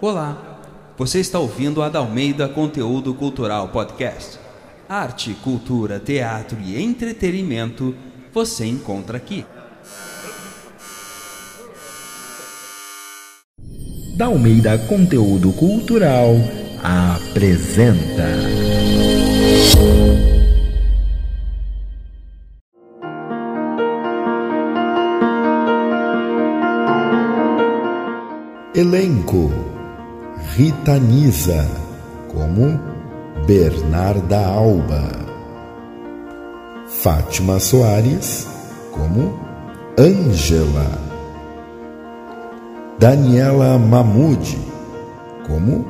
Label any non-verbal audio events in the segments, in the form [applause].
Olá, você está ouvindo a Dalmeida Conteúdo Cultural Podcast. Arte, cultura, teatro e entretenimento você encontra aqui. Dalmeida Conteúdo Cultural apresenta. Elenco. Rita Nisa como Bernarda Alba, Fátima Soares como Ângela, Daniela Mamude como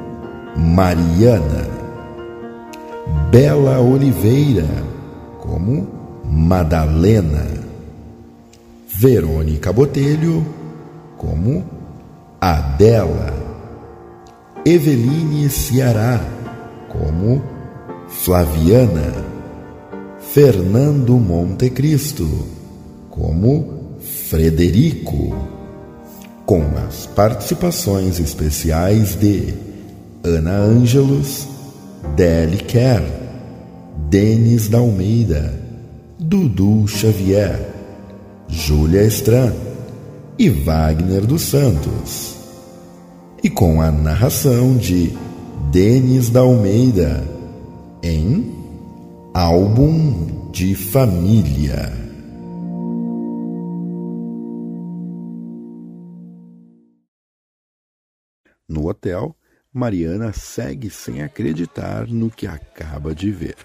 Mariana, Bela Oliveira como Madalena, Verônica Botelho como Adela, Eveline Ceará como Flaviana, Fernando Montecristo como Frederico, com as participações especiais de Ana Ângelos, Deli Kerr, Denis da Almeida, Dudu Xavier, Júlia Estran e Wagner dos Santos. E com a narração de Denis da Almeida em Álbum de Família. No hotel, Mariana segue sem acreditar no que acaba de ver.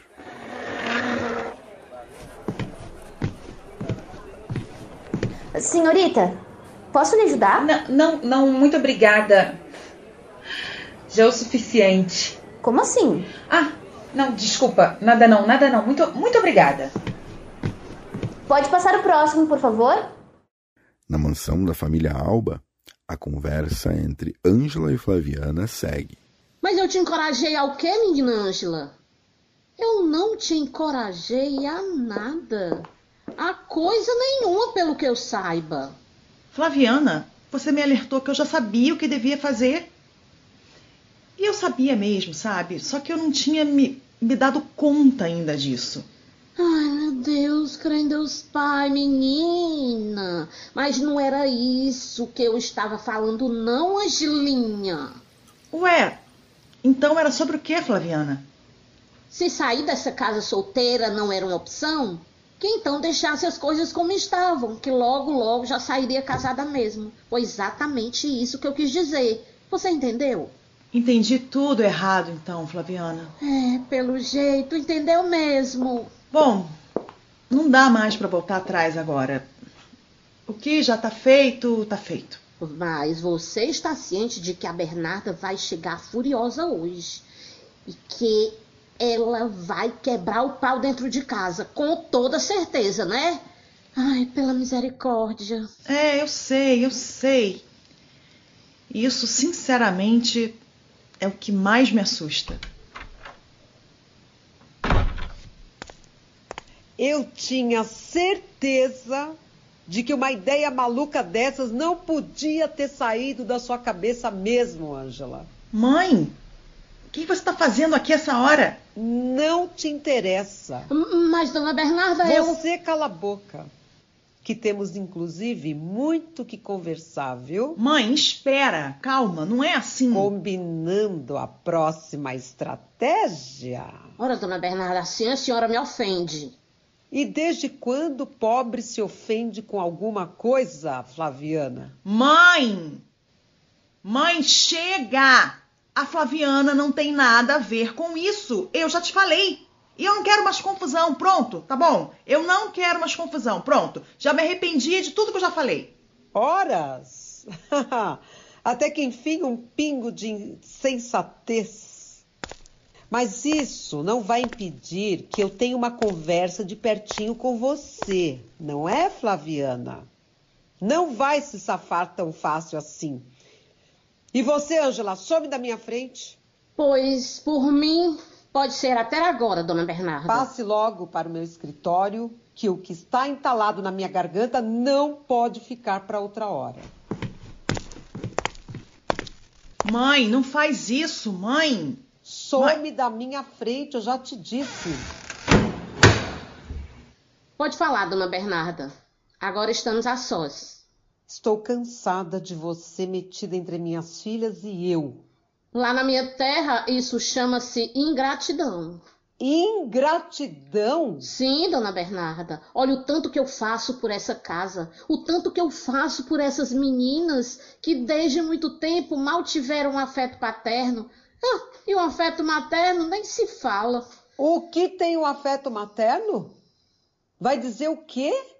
Senhorita, posso lhe ajudar? Não, não, não, muito obrigada. Já é o suficiente. Como assim? Ah, não, desculpa. Nada não, nada não. Muito, muito obrigada. Pode passar o próximo, por favor? Na mansão da família Alba, a conversa entre Ângela e Flaviana segue. Mas eu te encorajei ao quê, menina Ângela? Eu não te encorajei a nada. A coisa nenhuma, pelo que eu saiba. Flaviana, você me alertou que eu já sabia o que devia fazer. E eu sabia mesmo, sabe? Só que eu não tinha me, me dado conta ainda disso. Ai, meu Deus, crê em Deus Pai, menina. Mas não era isso que eu estava falando, não, Angelinha. Ué, então era sobre o que, Flaviana? Se sair dessa casa solteira não era uma opção, que então deixasse as coisas como estavam, que logo, logo já sairia casada mesmo. Foi exatamente isso que eu quis dizer. Você entendeu? Entendi tudo errado, então, Flaviana. É, pelo jeito, entendeu mesmo. Bom, não dá mais para voltar atrás agora. O que já tá feito, tá feito. Mas você está ciente de que a Bernarda vai chegar furiosa hoje e que ela vai quebrar o pau dentro de casa, com toda certeza, né? Ai, pela misericórdia. É, eu sei, eu sei. Isso, sinceramente, é o que mais me assusta. Eu tinha certeza de que uma ideia maluca dessas não podia ter saído da sua cabeça mesmo, Ângela. Mãe, que você está fazendo aqui essa hora? Não te interessa. Mas, dona Bernarda, eu. Você cala a boca. Que temos, inclusive, muito que conversar, viu? Mãe, espera, calma, não é assim. Combinando a próxima estratégia. Ora, dona Bernarda, assim a senhora me ofende. E desde quando o pobre se ofende com alguma coisa, Flaviana? Mãe! Mãe, chega! A Flaviana não tem nada a ver com isso. Eu já te falei. E eu não quero mais confusão, pronto, tá bom? Eu não quero mais confusão, pronto. Já me arrependi de tudo que eu já falei. Horas? [laughs] Até que enfim um pingo de insensatez. Mas isso não vai impedir que eu tenha uma conversa de pertinho com você, não é, Flaviana? Não vai se safar tão fácil assim. E você, Ângela, some da minha frente. Pois, por mim, pode ser até agora, dona Bernarda. Passe logo para o meu escritório, que o que está entalado na minha garganta não pode ficar para outra hora. Mãe, não faz isso, mãe. Some da minha frente, eu já te disse. Pode falar, dona Bernarda. Agora estamos a sós. Estou cansada de você metida entre minhas filhas e eu. Lá na minha terra, isso chama-se ingratidão. Ingratidão? Sim, dona Bernarda. Olha o tanto que eu faço por essa casa, o tanto que eu faço por essas meninas que desde muito tempo mal tiveram um afeto paterno. Ah, e o afeto materno nem se fala. O que tem o afeto materno? Vai dizer o quê?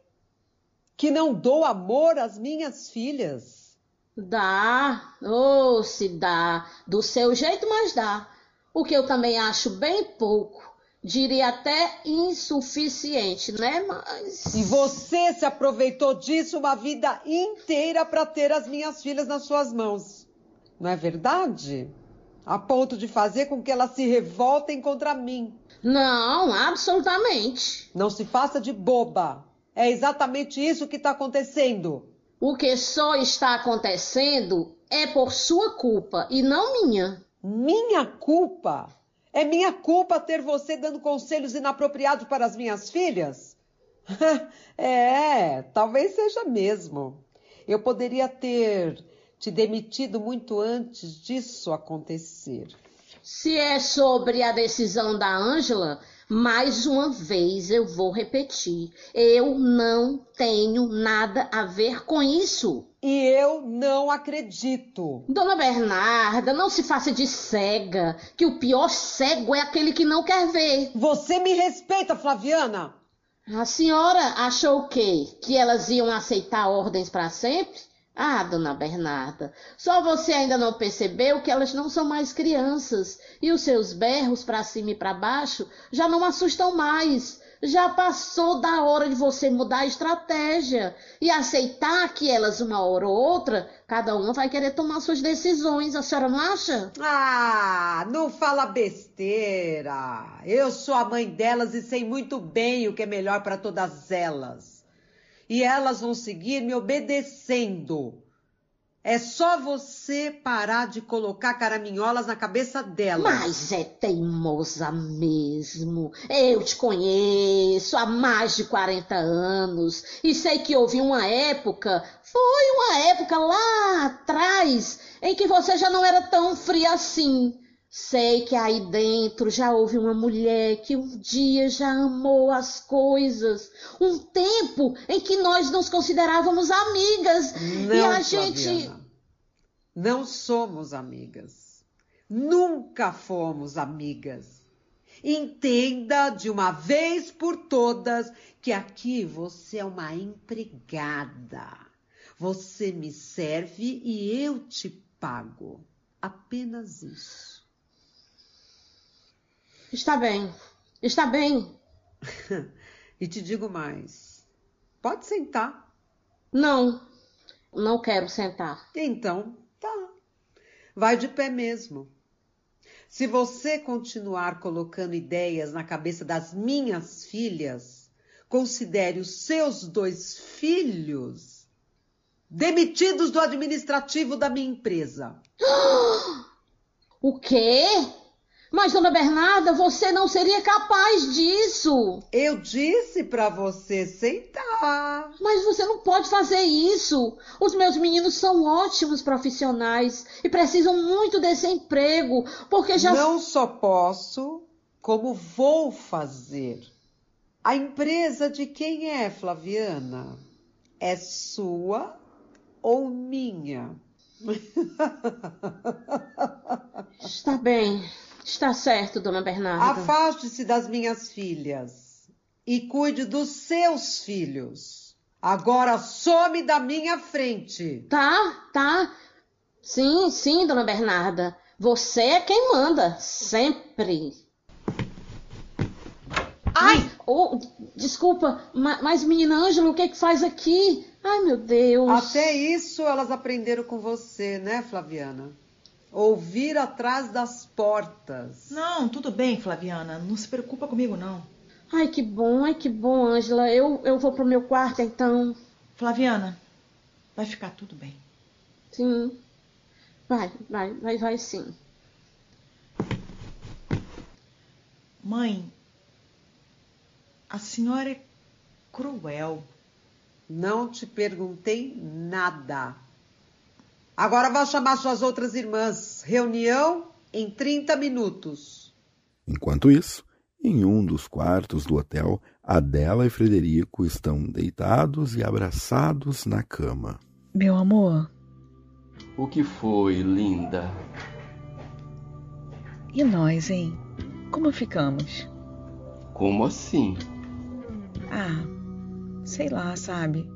Que não dou amor às minhas filhas. Dá, ou oh, se dá, do seu jeito, mas dá. O que eu também acho bem pouco, diria até insuficiente, né? Mas. E você se aproveitou disso uma vida inteira para ter as minhas filhas nas suas mãos. Não é verdade? A ponto de fazer com que elas se revoltem contra mim. Não, absolutamente. Não se faça de boba. É exatamente isso que está acontecendo. O que só está acontecendo é por sua culpa e não minha. Minha culpa? É minha culpa ter você dando conselhos inapropriados para as minhas filhas? [laughs] é, talvez seja mesmo. Eu poderia ter te demitido muito antes disso acontecer. Se é sobre a decisão da Ângela, mais uma vez eu vou repetir: eu não tenho nada a ver com isso. E eu não acredito. Dona Bernarda, não se faça de cega, que o pior cego é aquele que não quer ver. Você me respeita, Flaviana? A senhora achou o quê? Que elas iam aceitar ordens para sempre? Ah, dona Bernarda, só você ainda não percebeu que elas não são mais crianças e os seus berros para cima e para baixo já não assustam mais. Já passou da hora de você mudar a estratégia e aceitar que elas, uma hora ou outra, cada uma vai querer tomar suas decisões. A senhora não acha? Ah, não fala besteira. Eu sou a mãe delas e sei muito bem o que é melhor para todas elas e elas vão seguir me obedecendo. É só você parar de colocar caraminholas na cabeça delas. Mas é teimosa mesmo. Eu te conheço há mais de 40 anos e sei que houve uma época, foi uma época lá atrás, em que você já não era tão fria assim. Sei que aí dentro já houve uma mulher que um dia já amou as coisas. Um tempo em que nós nos considerávamos amigas. Não, e a Flaviana. gente. Não somos amigas. Nunca fomos amigas. Entenda de uma vez por todas que aqui você é uma empregada. Você me serve e eu te pago. Apenas isso. Está bem, está bem. [laughs] e te digo mais. Pode sentar. Não, não quero sentar. Então, tá. Vai de pé mesmo. Se você continuar colocando ideias na cabeça das minhas filhas, considere os seus dois filhos demitidos do administrativo da minha empresa. [gasps] O quê? Mas, dona Bernarda, você não seria capaz disso. Eu disse para você sentar. Mas você não pode fazer isso. Os meus meninos são ótimos profissionais e precisam muito desse emprego, porque já. Não só posso, como vou fazer. A empresa de quem é, Flaviana? É sua ou minha? [laughs] Está bem. Está certo, dona Bernarda. Afaste-se das minhas filhas e cuide dos seus filhos. Agora some da minha frente. Tá, tá. Sim, sim, dona Bernarda. Você é quem manda, sempre. Ai! Oh, desculpa, mas menina Ângela, o que é que faz aqui? Ai, meu Deus. Até isso elas aprenderam com você, né, Flaviana? Ouvir atrás das portas. Não, tudo bem, Flaviana. Não se preocupa comigo, não. Ai, que bom, ai, que bom, Ângela. Eu, eu vou pro meu quarto, então. Flaviana, vai ficar tudo bem. Sim. Vai, vai, vai, vai sim. Mãe, a senhora é cruel. Não te perguntei nada. Agora vá chamar suas outras irmãs. Reunião em 30 minutos. Enquanto isso, em um dos quartos do hotel, Adela e Frederico estão deitados e abraçados na cama. Meu amor. O que foi, linda? E nós, hein? Como ficamos? Como assim? Ah, sei lá, sabe?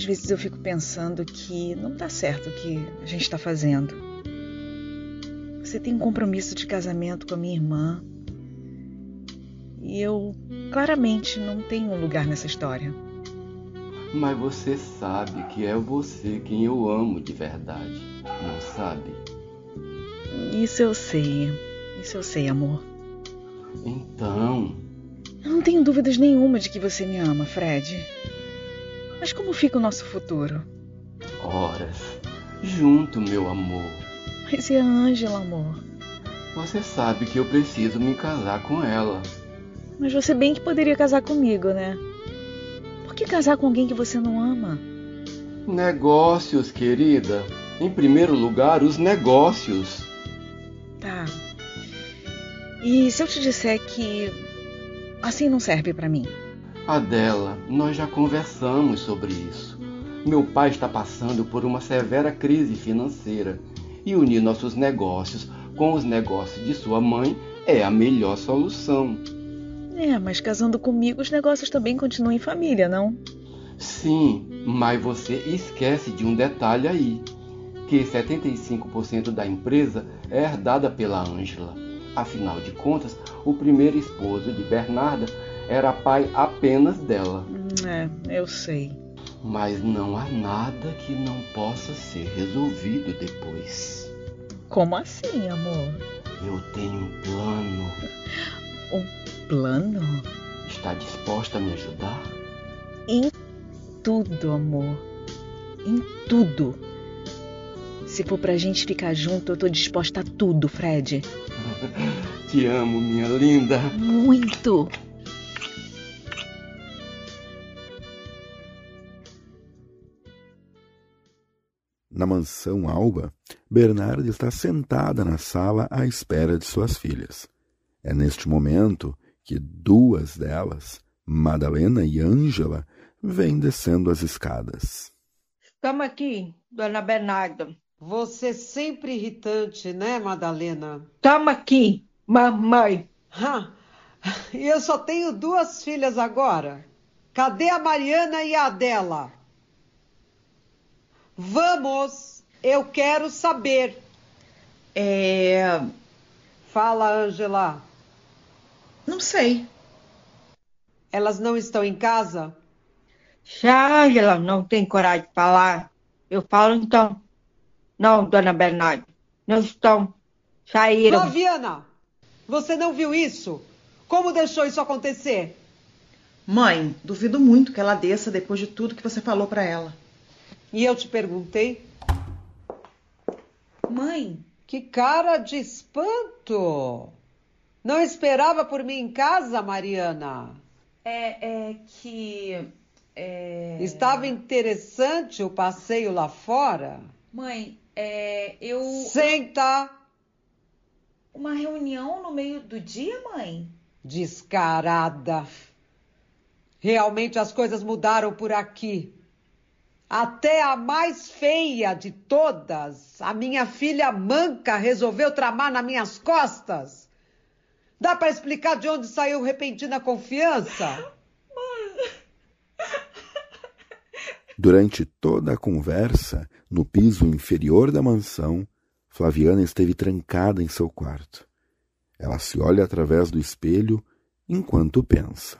Às vezes eu fico pensando que não dá certo o que a gente está fazendo. Você tem um compromisso de casamento com a minha irmã. E eu claramente não tenho um lugar nessa história. Mas você sabe que é você quem eu amo de verdade, não sabe? Isso eu sei. Isso eu sei, amor. Então. Eu não tenho dúvidas nenhuma de que você me ama, Fred. Mas como fica o nosso futuro? Horas. Junto, meu amor. Mas e a Ângela, amor? Você sabe que eu preciso me casar com ela. Mas você bem que poderia casar comigo, né? Por que casar com alguém que você não ama? Negócios, querida. Em primeiro lugar, os negócios. Tá. E se eu te disser que assim não serve para mim? Adela, nós já conversamos sobre isso. Meu pai está passando por uma severa crise financeira e unir nossos negócios com os negócios de sua mãe é a melhor solução. É, mas casando comigo os negócios também continuam em família, não? Sim, mas você esquece de um detalhe aí, que 75% da empresa é herdada pela Ângela. Afinal de contas, o primeiro esposo de Bernarda era pai apenas dela. É, eu sei. Mas não há nada que não possa ser resolvido depois. Como assim, amor? Eu tenho um plano. Um plano? Está disposta a me ajudar? Em tudo, amor. Em tudo. Se for pra gente ficar junto, eu tô disposta a tudo, Fred. [laughs] Te amo, minha linda. Muito. Na mansão Alba, Bernarda está sentada na sala à espera de suas filhas. É neste momento que duas delas, Madalena e Ângela, vêm descendo as escadas. Estamos aqui, dona Bernarda. Você sempre irritante, né, Madalena? Estamos aqui, mamãe. E eu só tenho duas filhas agora. Cadê a Mariana e a Adela? Vamos, eu quero saber. É. Fala, Ângela. Não sei. Elas não estão em casa? Se a Ângela não tem coragem de falar, eu falo então. Não, dona Bernarda, não estão. Saíram. Flaviana, você não viu isso? Como deixou isso acontecer? Mãe, duvido muito que ela desça depois de tudo que você falou para ela. E eu te perguntei? Mãe, Que cara de espanto! Não esperava por mim em casa, Mariana? é, é que. É... Estava interessante o passeio lá fora? Mãe, é, eu. Senta! Uma reunião no meio do dia, mãe? Descarada. Realmente as coisas mudaram por aqui. Até a mais feia de todas, a minha filha manca, resolveu tramar nas minhas costas. Dá para explicar de onde saiu repentina confiança? Durante toda a conversa, no piso inferior da mansão, Flaviana esteve trancada em seu quarto. Ela se olha através do espelho enquanto pensa.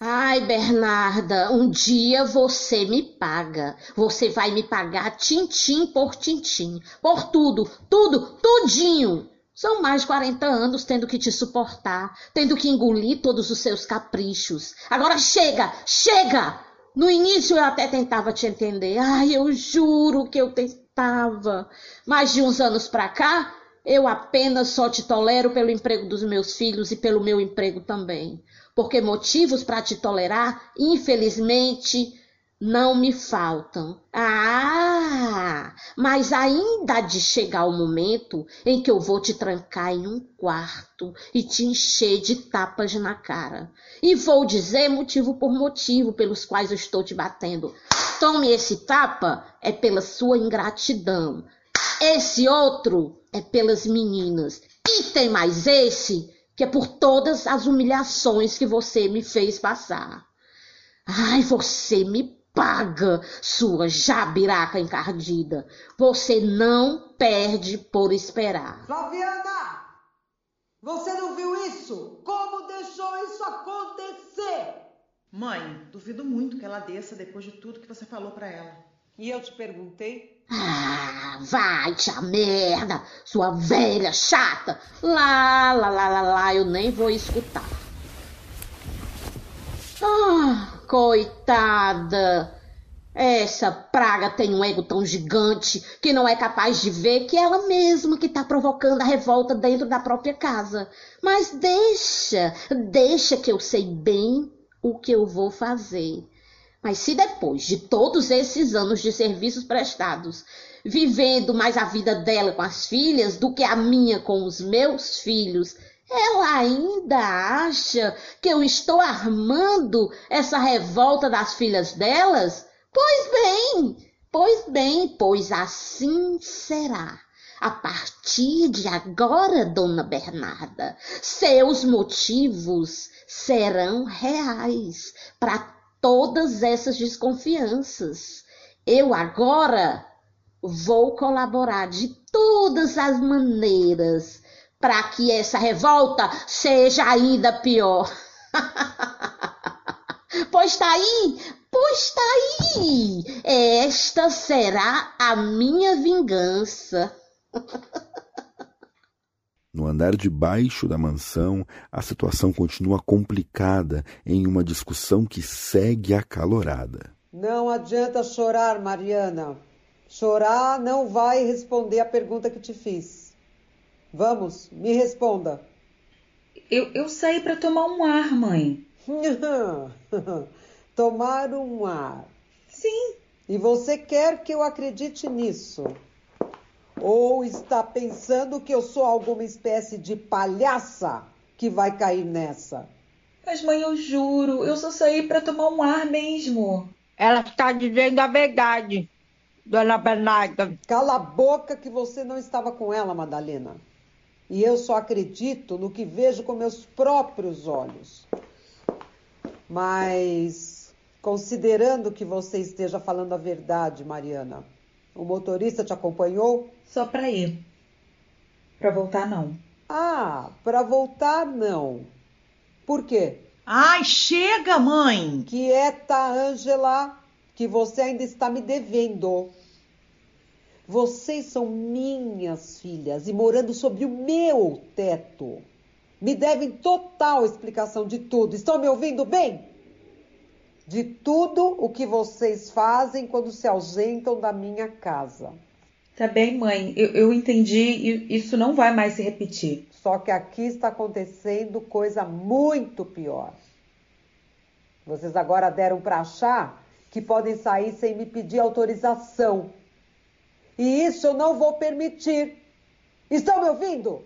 Ai, Bernarda, um dia você me paga. Você vai me pagar tintim por tintim. Por tudo, tudo, tudinho. São mais de 40 anos tendo que te suportar, tendo que engolir todos os seus caprichos. Agora chega, chega! No início eu até tentava te entender. Ai, eu juro que eu tentava. Mas de uns anos pra cá, eu apenas só te tolero pelo emprego dos meus filhos e pelo meu emprego também. Porque motivos para te tolerar, infelizmente, não me faltam. Ah, mas ainda de chegar o momento em que eu vou te trancar em um quarto e te encher de tapas na cara. E vou dizer motivo por motivo pelos quais eu estou te batendo. Tome esse tapa é pela sua ingratidão. Esse outro é pelas meninas. E tem mais esse que é por todas as humilhações que você me fez passar. Ai, você me paga, sua jabiraca encardida. Você não perde por esperar. Flaviana! Você não viu isso? Como deixou isso acontecer? Mãe, duvido muito que ela desça depois de tudo que você falou para ela. E eu te perguntei? Ah, vai te a merda, sua velha chata. Lá, lá, lá, lá, lá, eu nem vou escutar. Ah, coitada. Essa praga tem um ego tão gigante que não é capaz de ver que é ela mesma que está provocando a revolta dentro da própria casa. Mas deixa, deixa que eu sei bem o que eu vou fazer. Mas se depois de todos esses anos de serviços prestados, vivendo mais a vida dela com as filhas do que a minha com os meus filhos, ela ainda acha que eu estou armando essa revolta das filhas delas? Pois bem, pois bem, pois assim será. A partir de agora, dona Bernarda, seus motivos serão reais para todas essas desconfianças. Eu agora vou colaborar de todas as maneiras para que essa revolta seja ainda pior. [laughs] pois tá aí, pois tá aí. Esta será a minha vingança. [laughs] No andar de baixo da mansão, a situação continua complicada em uma discussão que segue acalorada. Não adianta chorar, Mariana. Chorar não vai responder a pergunta que te fiz. Vamos, me responda. Eu, eu saí para tomar um ar, mãe. [laughs] Tomar um ar. Sim. E você quer que eu acredite nisso? Ou está pensando que eu sou alguma espécie de palhaça que vai cair nessa? Mas, mãe, eu juro, eu só saí para tomar um ar mesmo. Ela está dizendo a verdade, dona Bernarda. Cala a boca que você não estava com ela, Madalena. E eu só acredito no que vejo com meus próprios olhos. Mas, considerando que você esteja falando a verdade, Mariana, o motorista te acompanhou? Só para ir. Para voltar, não. Ah, para voltar, não. Por quê? Ai, chega, mãe! Quieta, Ângela, que você ainda está me devendo. Vocês são minhas filhas e morando sob o meu teto. Me devem total explicação de tudo. Estão me ouvindo bem? De tudo o que vocês fazem quando se ausentam da minha casa. Tá bem, mãe. Eu, eu entendi e isso não vai mais se repetir. Só que aqui está acontecendo coisa muito pior. Vocês agora deram para achar que podem sair sem me pedir autorização. E isso eu não vou permitir. Estão me ouvindo?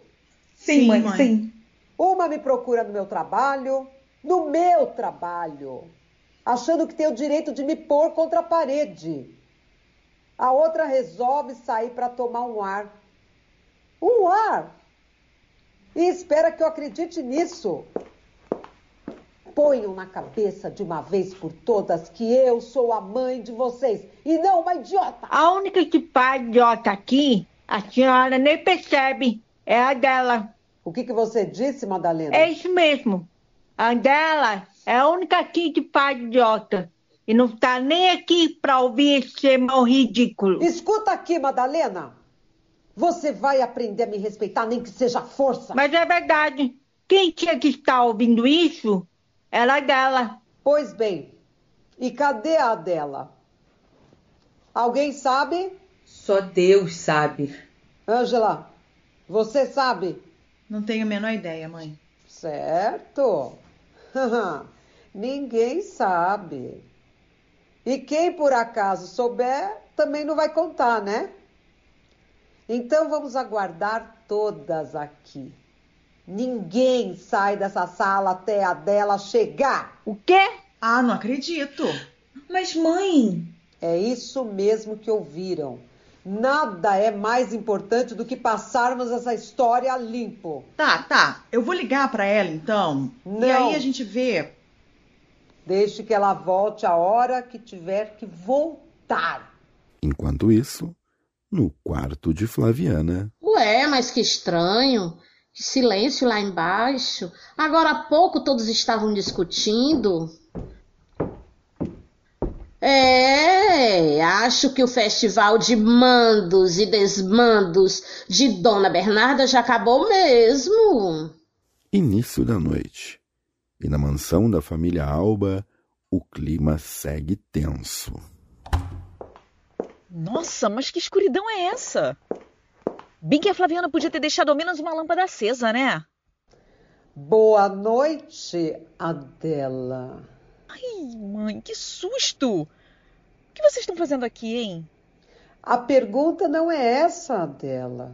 Sim, sim mãe, mãe, sim. Uma me procura no meu trabalho, no meu trabalho, achando que tem o direito de me pôr contra a parede. A outra resolve sair para tomar um ar. Um ar! E espera que eu acredite nisso. Ponham na cabeça de uma vez por todas que eu sou a mãe de vocês e não uma idiota. A única que pai idiota aqui, a senhora nem percebe, é a dela. O que, que você disse, Madalena? É isso mesmo. A dela é a única aqui que pai idiota. E não está nem aqui para ouvir esse mal ridículo. Escuta aqui, Madalena. Você vai aprender a me respeitar, nem que seja força. Mas é verdade. Quem tinha que estar ouvindo isso era dela. Pois bem, E cadê a Adela? Alguém sabe? Só Deus sabe. Ângela, você sabe? Não tenho a menor ideia, mãe. Certo. [laughs] Ninguém sabe. E quem por acaso souber, também não vai contar, né? Então vamos aguardar todas aqui. Ninguém sai dessa sala até a dela chegar. O quê? Ah, não acredito. Mas, mãe. É isso mesmo que ouviram. Nada é mais importante do que passarmos essa história limpo. Tá, tá. Eu vou ligar para ela então. Não. E aí a gente vê. Deixe que ela volte a hora que tiver que voltar. Enquanto isso, no quarto de Flaviana. Ué, mas que estranho. Que silêncio lá embaixo. Agora há pouco todos estavam discutindo. É, acho que o festival de mandos e desmandos de Dona Bernarda já acabou mesmo. Início da noite. E na mansão da família Alba, o clima segue tenso. Nossa, mas que escuridão é essa? Bem que a Flaviana podia ter deixado ao menos uma lâmpada acesa, né? Boa noite, Adela. Ai, mãe, que susto! O que vocês estão fazendo aqui, hein? A pergunta não é essa, Adela.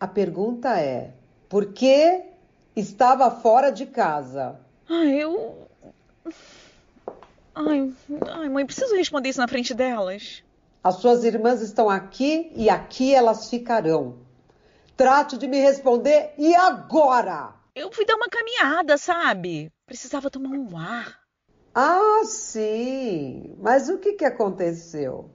A pergunta é: por que estava fora de casa? Ai, eu. Ai, ai, mãe, preciso responder isso na frente delas. As suas irmãs estão aqui e aqui elas ficarão. Trate de me responder e agora! Eu fui dar uma caminhada, sabe? Precisava tomar um ar. Ah, sim. Mas o que, que aconteceu?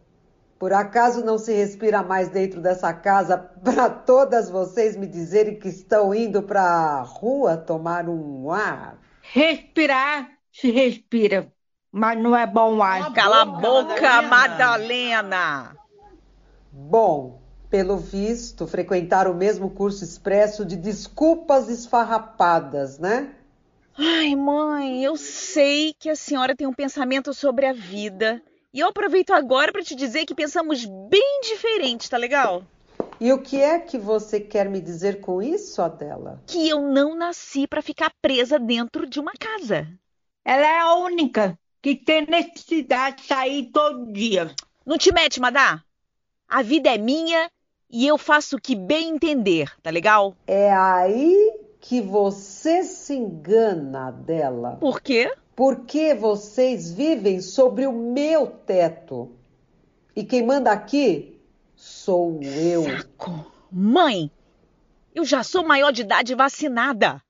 Por acaso não se respira mais dentro dessa casa para todas vocês me dizerem que estão indo para a rua tomar um ar? Respirar se respira, mas não é bom ar. Cala a boca, Madalena! Bom, pelo visto, frequentar o mesmo curso expresso de desculpas esfarrapadas, né? Ai, mãe, eu sei que a senhora tem um pensamento sobre a vida. E eu aproveito agora para te dizer que pensamos bem diferente, tá legal? E o que é que você quer me dizer com isso, Adela? Que eu não nasci para ficar presa dentro de uma casa. Ela é a única que tem necessidade de sair todo dia. Não te mete, Madá. A vida é minha e eu faço o que bem entender, tá legal? É aí que você se engana dela. Por quê? Porque vocês vivem sobre o meu teto. E quem manda aqui sou eu. Saco. Mãe, eu já sou maior de idade vacinada.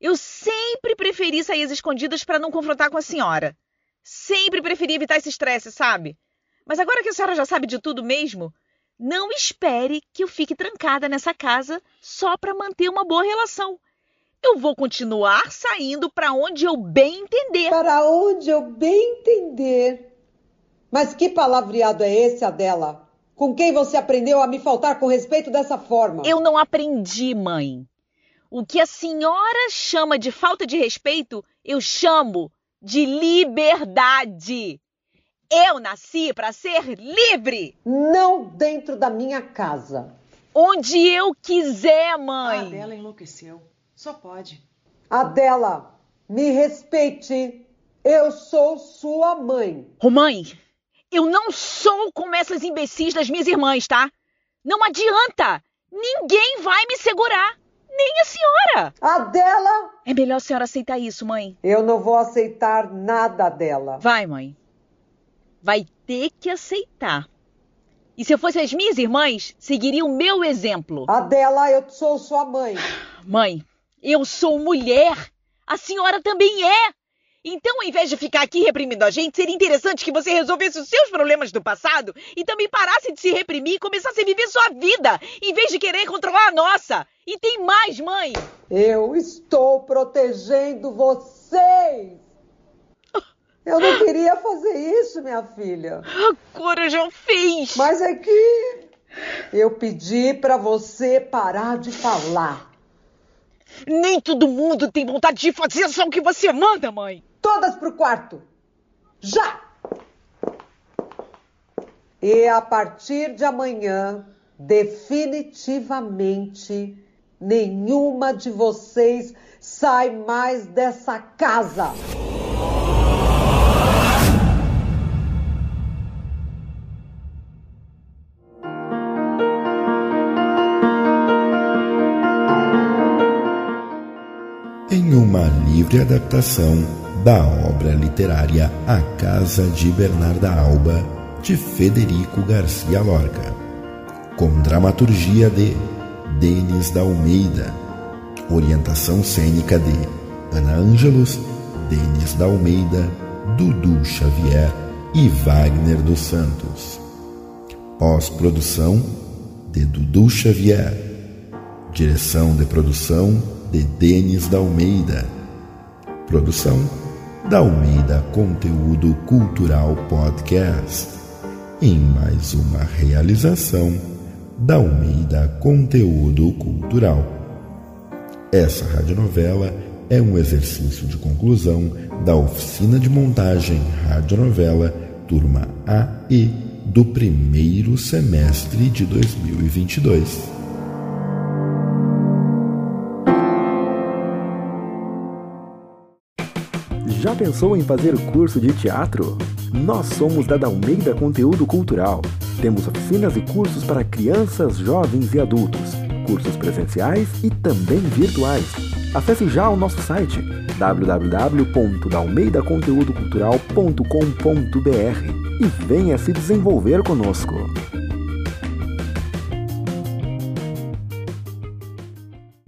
Eu sempre preferi sair às escondidas para não confrontar com a senhora. Sempre preferi evitar esse estresse, sabe? Mas agora que a senhora já sabe de tudo mesmo, não espere que eu fique trancada nessa casa só para manter uma boa relação. Eu vou continuar saindo para onde eu bem entender. Para onde eu bem entender. Mas que palavreado é esse, Adela? Com quem você aprendeu a me faltar com respeito dessa forma? Eu não aprendi, mãe. O que a senhora chama de falta de respeito, eu chamo de liberdade. Eu nasci para ser livre. Não dentro da minha casa. Onde eu quiser, mãe. A Adela enlouqueceu. Só pode. Adela, me respeite. Eu sou sua mãe. Ô, mãe, eu não sou como essas imbecis das minhas irmãs, tá? Não adianta. Ninguém vai me segurar. Nem a senhora. Adela! É melhor a senhora aceitar isso, mãe. Eu não vou aceitar nada dela. Vai, mãe. Vai ter que aceitar. E se eu fosse as minhas irmãs, seguiria o meu exemplo. Adela, eu sou sua mãe. Mãe, eu sou mulher. A senhora também é. Então, ao invés de ficar aqui reprimindo a gente, seria interessante que você resolvesse os seus problemas do passado e também parasse de se reprimir e começasse a viver sua vida, em vez de querer controlar a nossa. E tem mais, mãe. Eu estou protegendo vocês. Eu não queria fazer isso, minha filha. Agora já fez. Mas é que eu pedi para você parar de falar. Nem todo mundo tem vontade de fazer só o que você manda, mãe. Todas pro quarto. Já! E a partir de amanhã, definitivamente, nenhuma de vocês sai mais dessa casa. Em uma livre adaptação da obra literária A Casa de Bernarda Alba, de Federico Garcia Lorca, com dramaturgia de Denis da Almeida, orientação cênica de Ana Ângelos, Denis da Almeida, Dudu Xavier e Wagner dos Santos. Pós-produção de Dudu Xavier. Direção de produção de Denis da Almeida. Produção da Almeida Conteúdo Cultural Podcast. Em mais uma realização da Almeida Conteúdo Cultural. Essa radionovela é um exercício de conclusão da oficina de montagem radionovela turma A e do primeiro semestre de 2022. Já pensou em fazer curso de teatro? Nós somos da Dalmeida Conteúdo Cultural. Temos oficinas e cursos para crianças, jovens e adultos, cursos presenciais e também virtuais. Acesse já o nosso site www.dalmeidaconteudocultural.com.br e venha se desenvolver conosco.